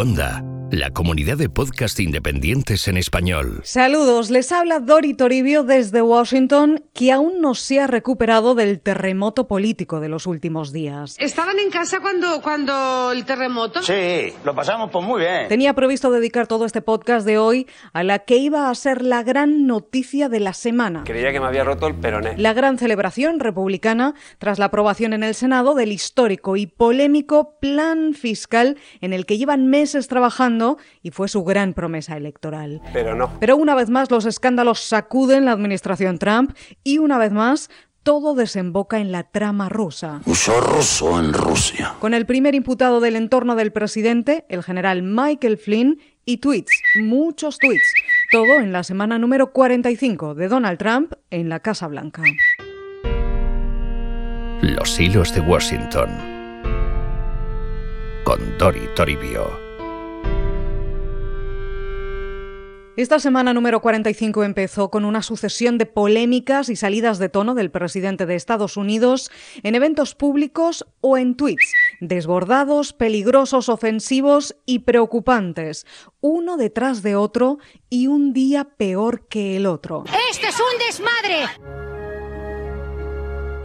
Onda la comunidad de podcast independientes en español. Saludos, les habla Dori Toribio desde Washington, que aún no se ha recuperado del terremoto político de los últimos días. ¿Estaban en casa cuando, cuando el terremoto? Sí, lo pasamos pues muy bien. Tenía previsto dedicar todo este podcast de hoy a la que iba a ser la gran noticia de la semana. Creía que me había roto el peroné. La gran celebración republicana tras la aprobación en el Senado del histórico y polémico plan fiscal en el que llevan meses trabajando y fue su gran promesa electoral. Pero no. Pero una vez más los escándalos sacuden la administración Trump y una vez más todo desemboca en la trama rusa. Uso ruso en Rusia. Con el primer imputado del entorno del presidente, el general Michael Flynn, y tweets, muchos tweets. Todo en la semana número 45 de Donald Trump en la Casa Blanca. Los hilos de Washington. Con Dori Toribio. Esta semana número 45 empezó con una sucesión de polémicas y salidas de tono del presidente de Estados Unidos en eventos públicos o en tweets, desbordados, peligrosos, ofensivos y preocupantes, uno detrás de otro y un día peor que el otro. ¡Esto es un desmadre!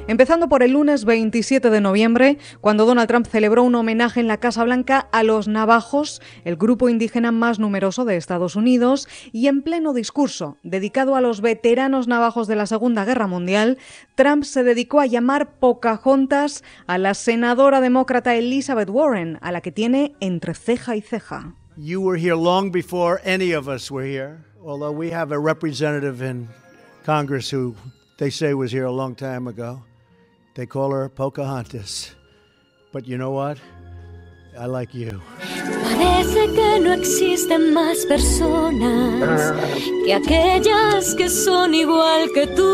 Empezando por el lunes 27 de noviembre, cuando Donald Trump celebró un homenaje en la Casa Blanca a los navajos, el grupo indígena más numeroso de Estados Unidos, y en pleno discurso dedicado a los veteranos navajos de la Segunda Guerra Mundial, Trump se dedicó a llamar Pocahontas a la senadora demócrata Elizabeth Warren, a la que tiene entre ceja y ceja. You were here long before any of us were here, although we have a representative in Congress who they say was here a long time ago. They call her Pocahontas. But you know what? I like you. Parece que no existen más personas que aquellas que son igual que tú.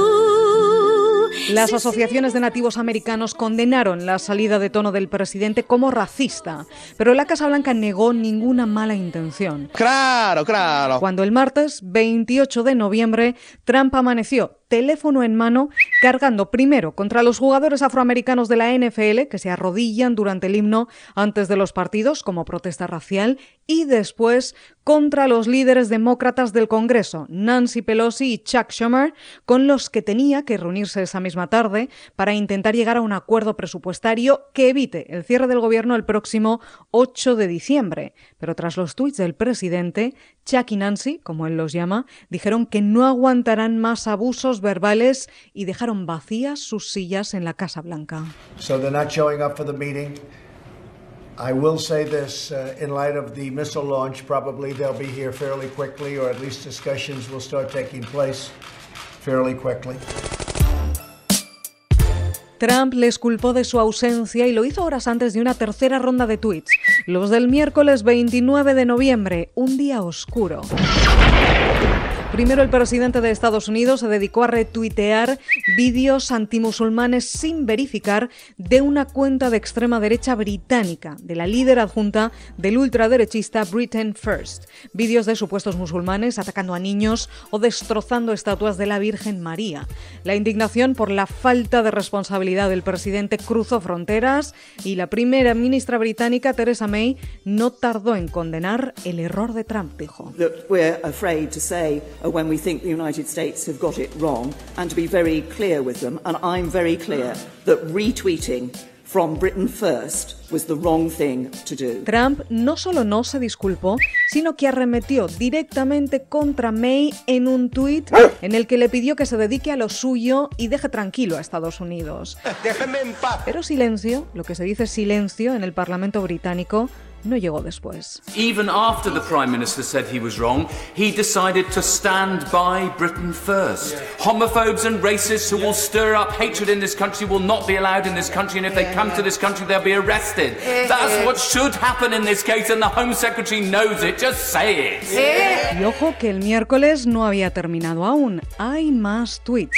Las asociaciones de nativos americanos condenaron la salida de tono del presidente como racista, pero la Casa Blanca negó ninguna mala intención. Claro, claro. Cuando el martes 28 de noviembre Trump amaneció teléfono en mano, cargando primero contra los jugadores afroamericanos de la NFL que se arrodillan durante el himno antes de los partidos como protesta racial y después contra los líderes demócratas del Congreso, Nancy Pelosi y Chuck Schumer, con los que tenía que reunirse esa misma tarde para intentar llegar a un acuerdo presupuestario que evite el cierre del gobierno el próximo 8 de diciembre. Pero tras los tuits del presidente, Chuck y Nancy, como él los llama, dijeron que no aguantarán más abusos verbales y dejaron vacías sus sillas en la Casa Blanca. So they're not showing up for the meeting. I will say this uh, in light of the missile launch, probably they'll be here fairly quickly, or at least discussions will start taking place fairly quickly. Trump les culpó de su ausencia y lo hizo horas antes de una tercera ronda de tweets, los del miércoles 29 de noviembre, un día oscuro. Primero el presidente de Estados Unidos se dedicó a retuitear vídeos antimusulmanes sin verificar de una cuenta de extrema derecha británica, de la líder adjunta del ultraderechista Britain First. Vídeos de supuestos musulmanes atacando a niños o destrozando estatuas de la Virgen María. La indignación por la falta de responsabilidad del presidente cruzó fronteras y la primera ministra británica, Theresa May, no tardó en condenar el error de Trump, dijo. When we think the United States have got it wrong and to be very clear with them. And I'm very clear that retweeting from Britain first was the wrong thing to do. Trump no solo no se disculpó, sino que arremetió directamente contra May en un tuit en el que le pidió que se dedique a lo suyo y deje tranquilo a Estados Unidos. Déjenme en paz. Pero silencio, lo que se dice silencio en el Parlamento británico, no llegó después. Even after the Prime Minister said he was wrong, he decided to stand by Britain first. Homophobes and racists who will stir up hatred in this country will not be allowed in this country, and if they come to this country, they'll be arrested. That's what should happen in this case, and the Home Secretary knows it. Just say it. Y ojo que el miércoles no había terminado aún. Hay más tweets.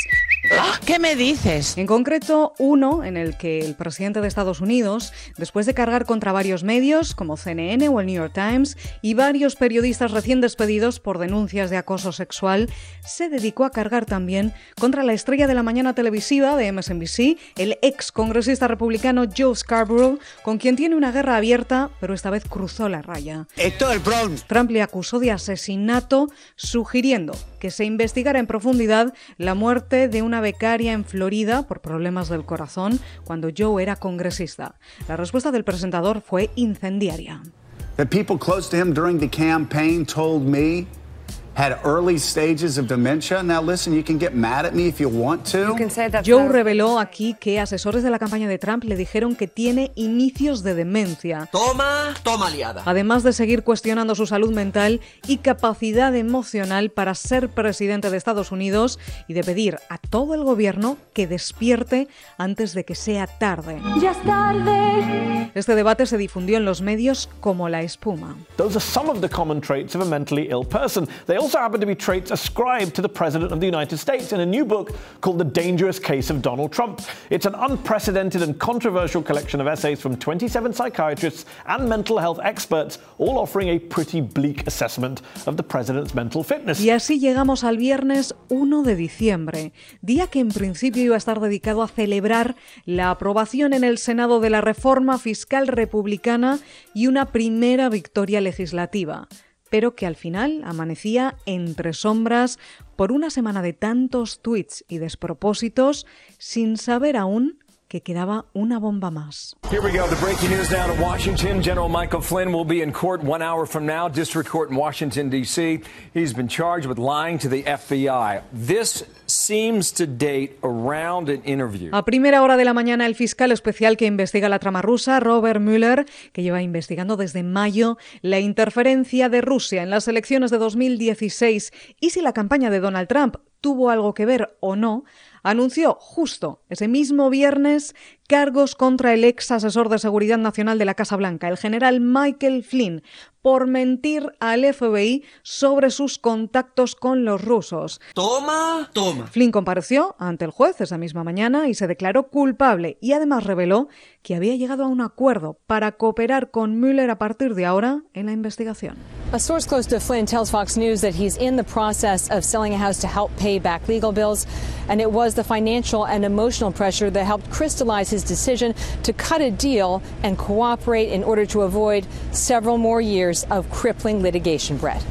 ¿Qué me dices? En concreto, uno en el que el presidente de Estados Unidos, después de cargar contra varios medios como CNN o el New York Times y varios periodistas recién despedidos por denuncias de acoso sexual, se dedicó a cargar también contra la estrella de la mañana televisiva de MSNBC, el ex congresista republicano Joe Scarborough, con quien tiene una guerra abierta, pero esta vez cruzó la raya. Esto es el Bronx. Trump le acusó de asesinato, sugiriendo que se investigara en profundidad la muerte de una becaria en Florida por problemas del corazón cuando Joe era congresista. La respuesta del presentador fue incendiaria. The people close to him during the campaign told me Joe reveló aquí que asesores de la campaña de Trump le dijeron que tiene inicios de demencia. Toma, toma liada. Además de seguir cuestionando su salud mental y capacidad emocional para ser presidente de Estados Unidos y de pedir a todo el gobierno que despierte antes de que sea tarde. Ya es tarde. Este debate se difundió en los medios como la espuma. Those are some of the common traits of a mentally ill person. They also happen to be traits ascribed to the President of the United States in a new book called The Dangerous Case of Donald Trump. It's an unprecedented and controversial collection of essays from 27 psychiatrists and mental health experts, all offering a pretty bleak assessment of the President's mental fitness. Y así llegamos al viernes 1 de diciembre, día que en principio iba a estar dedicado a celebrar la aprobación en el Senado de la reforma fiscal republicana y una primera victoria legislativa pero que al final amanecía entre sombras por una semana de tantos tweets y despropósitos sin saber aún que quedaba una bomba más. Here we go. The breaking news down in Washington. General Michael Flynn will be in court one hour from now, District Court in Washington, D.C. He's been charged with lying to the FBI. This seems to date around an interview. A primera hora de la mañana, el fiscal especial que investiga la trama rusa, Robert Mueller, que lleva investigando desde mayo la interferencia de Rusia en las elecciones de 2016 y si la campaña de Donald Trump tuvo algo que ver o no, anunció justo ese mismo viernes cargos contra el ex asesor de seguridad nacional de la Casa Blanca, el general Michael Flynn, por mentir al FBI sobre sus contactos con los rusos. Toma, toma. Flynn compareció ante el juez esa misma mañana y se declaró culpable y además reveló que había llegado a un acuerdo para cooperar con Mueller a partir de ahora en la investigación. A source close to Flynn tells Fox News that he's in the process of selling a house to help pay back legal bills, and it was the financial and emotional pressure that helped crystallize his decision to cut a deal and cooperate in order to avoid several more years of crippling litigation, Brett.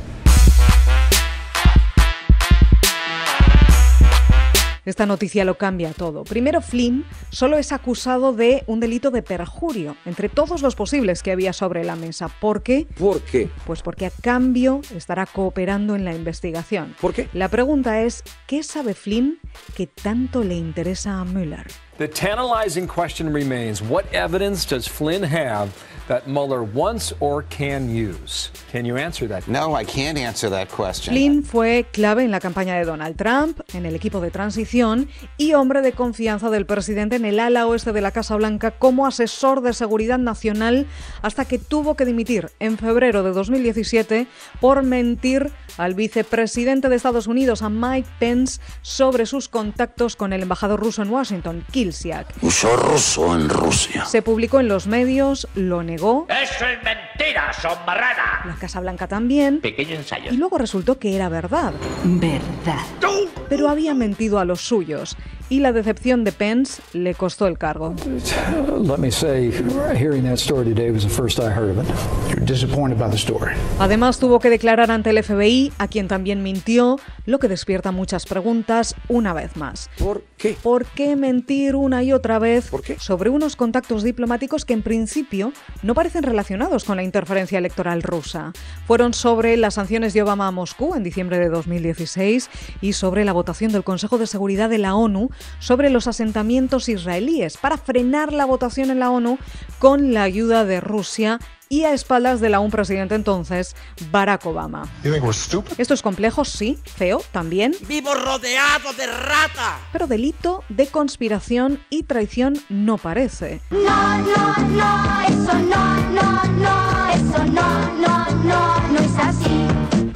Esta noticia lo cambia todo. Primero, Flynn solo es acusado de un delito de perjurio, entre todos los posibles que había sobre la mesa. ¿Por qué? ¿Por qué? Pues porque a cambio estará cooperando en la investigación. ¿Por qué? La pregunta es, ¿qué sabe Flynn que tanto le interesa a Mueller? The tantalizing question remains what evidence does Flynn have that Mueller wants or can use? Can you answer that? No, I can't answer that question. Flynn fue clave en la campaña de Donald Trump, en el equipo de transición y hombre de confianza del presidente en el ala oeste de la Casa Blanca como asesor de seguridad nacional hasta que tuvo que dimitir en febrero de 2017 por mentir al vicepresidente de Estados Unidos, a Mike Pence, sobre sus contactos con el embajador ruso en Washington, Uso ruso en Rusia. Se publicó en los medios, lo negó. Eso es mentira, son. La Casa Blanca también. Pequeño ensayo. Y luego resultó que era verdad. Verdad. Pero había mentido a los suyos. Y la decepción de Pence le costó el cargo. Let me say, hearing that story today was the first I heard of it. You're disappointed by the story. Además tuvo que declarar ante el FBI, a quien también mintió, lo que despierta muchas preguntas una vez más. ¿Por qué? ¿Por qué mentir una y otra vez ¿Por qué? sobre unos contactos diplomáticos que en principio no parecen relacionados con la interferencia electoral rusa? Fueron sobre las sanciones de Obama a Moscú en diciembre de 2016 y sobre la votación del Consejo de Seguridad de la ONU sobre los asentamientos israelíes para frenar la votación en la ONU con la ayuda de Rusia y a espaldas del aún presidente entonces, Barack Obama. Esto es complejo, sí, feo también, ¡Vivo rodeado de rata! pero delito de conspiración y traición no parece. No, no, no, eso no, no, no, eso no, no, no.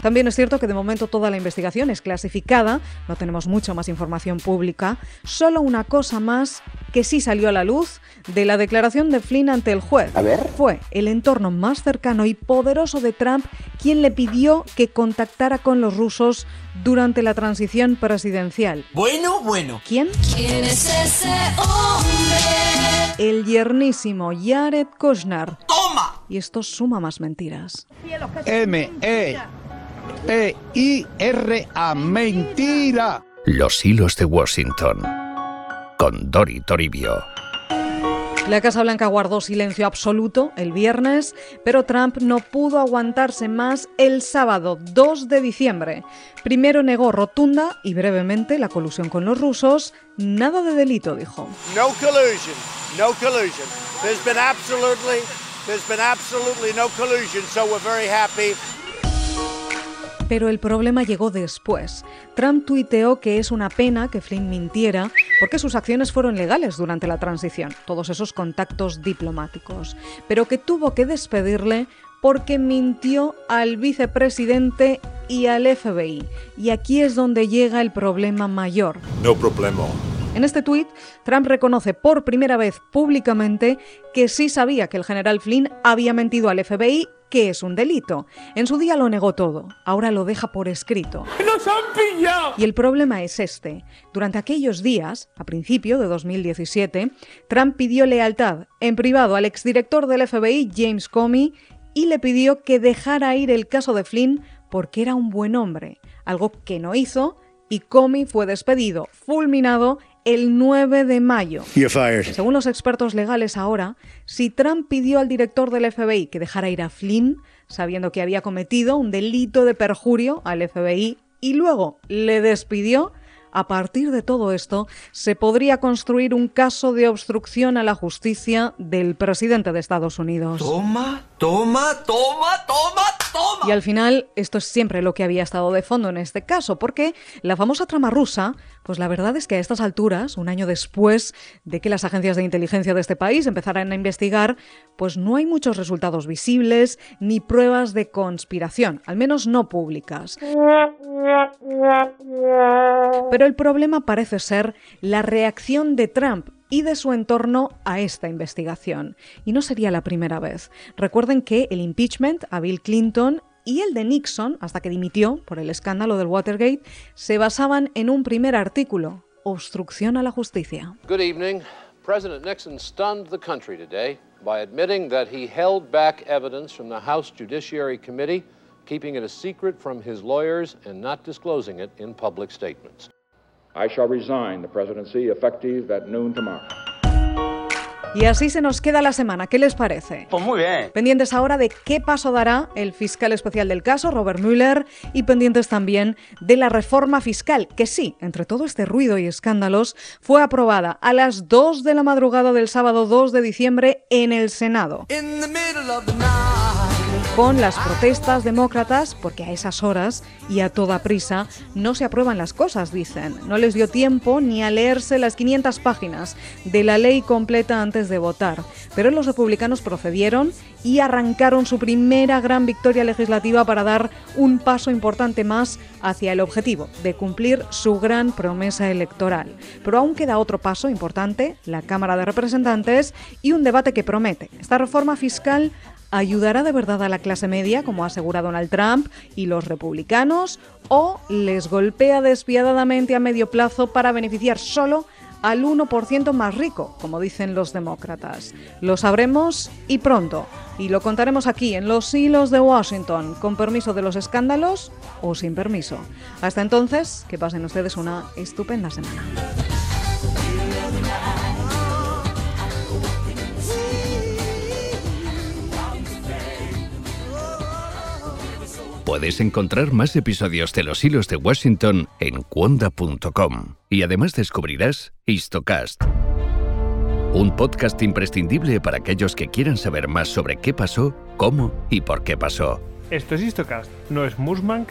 También es cierto que de momento toda la investigación es clasificada, no tenemos mucho más información pública. Solo una cosa más que sí salió a la luz de la declaración de Flynn ante el juez. A ver. Fue el entorno más cercano y poderoso de Trump quien le pidió que contactara con los rusos durante la transición presidencial. Bueno, bueno. ¿Quién? ¿Quién es ese hombre? El yernísimo Jared Kushner. ¡Toma! Y esto suma más mentiras. M E P I R A mentira. Los hilos de Washington. Con Dori Toribio. La Casa Blanca guardó silencio absoluto el viernes, pero Trump no pudo aguantarse más el sábado 2 de diciembre. Primero negó rotunda y brevemente la colusión con los rusos. Nada de delito, dijo. No collusion. No collusion. There's been absolutely, there's been absolutely no collusion, so we're very happy. Pero el problema llegó después. Trump tuiteó que es una pena que Flynn mintiera porque sus acciones fueron legales durante la transición, todos esos contactos diplomáticos, pero que tuvo que despedirle porque mintió al vicepresidente y al FBI. Y aquí es donde llega el problema mayor. No problema. En este tuit, Trump reconoce por primera vez públicamente que sí sabía que el general Flynn había mentido al FBI, que es un delito. En su día lo negó todo, ahora lo deja por escrito. ¡Nos han pillado! Y el problema es este. Durante aquellos días, a principio de 2017, Trump pidió lealtad en privado al exdirector del FBI, James Comey, y le pidió que dejara ir el caso de Flynn porque era un buen hombre, algo que no hizo, y Comey fue despedido, fulminado, el 9 de mayo. You're fired. Según los expertos legales ahora, si Trump pidió al director del FBI que dejara ir a Flynn, sabiendo que había cometido un delito de perjurio al FBI, y luego le despidió, a partir de todo esto, se podría construir un caso de obstrucción a la justicia del presidente de Estados Unidos. Toma, toma, toma, toma, toma. Y al final, esto es siempre lo que había estado de fondo en este caso, porque la famosa trama rusa, pues la verdad es que a estas alturas, un año después de que las agencias de inteligencia de este país empezaran a investigar, pues no hay muchos resultados visibles ni pruebas de conspiración, al menos no públicas. Pero el problema parece ser la reacción de Trump y de su entorno a esta investigación. Y no sería la primera vez. Recuerden que el impeachment a Bill Clinton y el de Nixon, hasta que dimitió por el escándalo del Watergate, se basaban en un primer artículo, obstrucción a la justicia. Good evening. President Nixon stunned the country today by admitting that he held back evidence from the House Judiciary Committee, keeping it a secret from his lawyers and not disclosing it in public statements. I shall resign the presidency effective at noon tomorrow. Y así se nos queda la semana. ¿Qué les parece? Pues muy bien. Pendientes ahora de qué paso dará el fiscal especial del caso, Robert Mueller, y pendientes también de la reforma fiscal, que sí, entre todo este ruido y escándalos, fue aprobada a las 2 de la madrugada del sábado 2 de diciembre en el Senado. In the Con las protestas demócratas, porque a esas horas y a toda prisa no se aprueban las cosas, dicen. No les dio tiempo ni a leerse las 500 páginas de la ley completa antes de votar. Pero los republicanos procedieron y arrancaron su primera gran victoria legislativa para dar un paso importante más hacia el objetivo de cumplir su gran promesa electoral. Pero aún queda otro paso importante, la Cámara de Representantes, y un debate que promete. Esta reforma fiscal ¿Ayudará de verdad a la clase media, como asegura Donald Trump y los republicanos, o les golpea despiadadamente a medio plazo para beneficiar solo al 1% más rico, como dicen los demócratas? Lo sabremos y pronto, y lo contaremos aquí en los hilos de Washington, con permiso de los escándalos o sin permiso. Hasta entonces, que pasen ustedes una estupenda semana. Puedes encontrar más episodios de Los Hilos de Washington en cuonda.com. Y además descubrirás Histocast, un podcast imprescindible para aquellos que quieran saber más sobre qué pasó, cómo y por qué pasó. Esto es Histocast, no es Musmank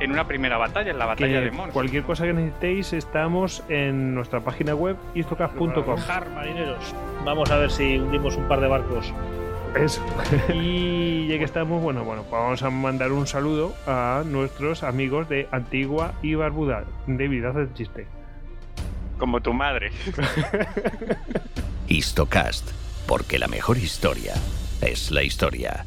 en una primera batalla, en la batalla que de Mons. Cualquier cosa que necesitéis, estamos en nuestra página web istocas.com. marineros. Vamos a ver si hundimos un par de barcos. Eso. y ya que estamos, bueno, bueno, pues vamos a mandar un saludo a nuestros amigos de Antigua y Barbuda. David, haz el chiste. Como tu madre. Histocast porque la mejor historia es la historia.